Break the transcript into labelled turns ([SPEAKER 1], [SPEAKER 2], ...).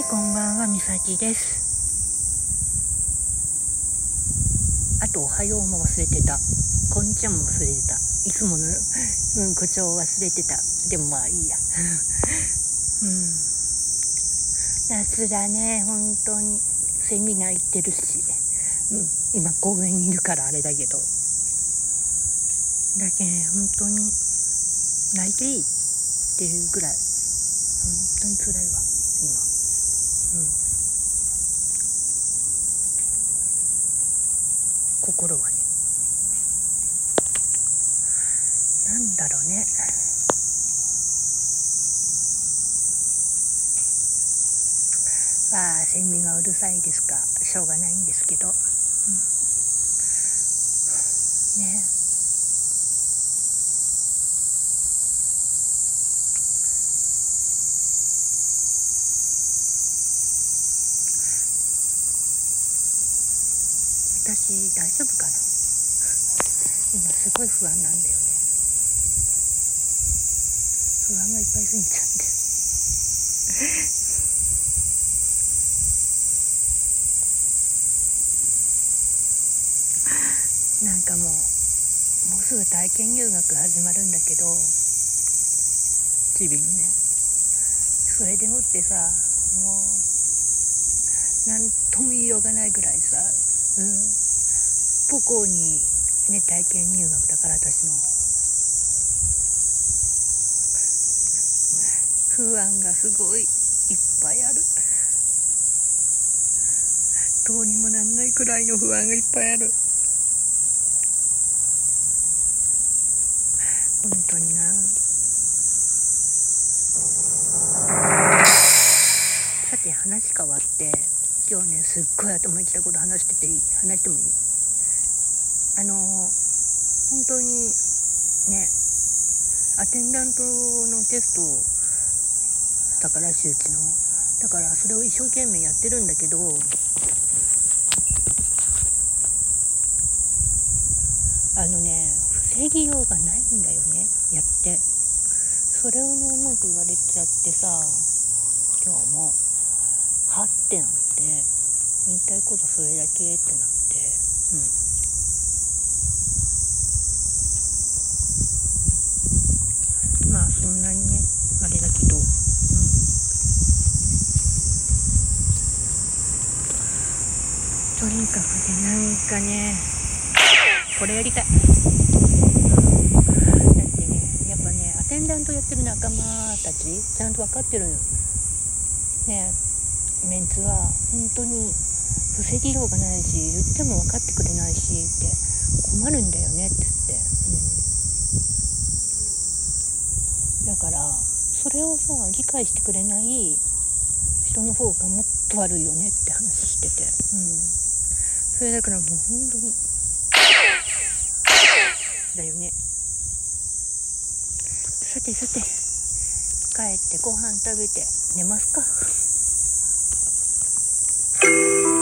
[SPEAKER 1] 美咲です。あとおはようも忘れてた。こんにちはも忘れてた。いつもの、うん、口調忘れてた。でもまあいいや。うん。夏だね本当に。セミが行ってるし、うん、今公園にいるからあれだけど。だけ本当に泣いていいっていうぐらい。本当に辛いわ。うん。心はね。なんだろうね。まあセミがうるさいですか。しょうがないんですけど、私大丈夫かな？今すごい不安なんだよね。不安がいっぱいすぎちゃって。なんかもうもうすぐ体験入学始まるんだけどチビのねそれでもってさもう何とも言いようがないぐらいさ、うん、母校にね体験入学だから私の不安がすごいいっぱいある。どうにもなんないくらいの不安がいっぱいある。本当にな。さて話変わって。今日ねすっごい頭にきたこと話してていい？話してもいい？あの本当にねアテンダントのテストだから周知の。だからそれを一生懸命やってるんだけどあのね防ぎようがないんだよねやって。それをね文句言われちゃってさ今日も。はってなって言いたいことそれだけってなってうん。まあそんなにねあれだけどうん。とにかくねなんかねこれやりたい。うん、だってねやっぱねアテンダントやってる仲間たちちゃんと分かってるねメンツは本当に防ぎようがないし言っても分かってくれないしって困るんだよねって言って、うん、だからそれをさ理解してくれない人の方がもっと悪いよねって話してて、うん、それだからもう本当にだよね。さてさて帰ってご飯食べて寝ますか。Thank you.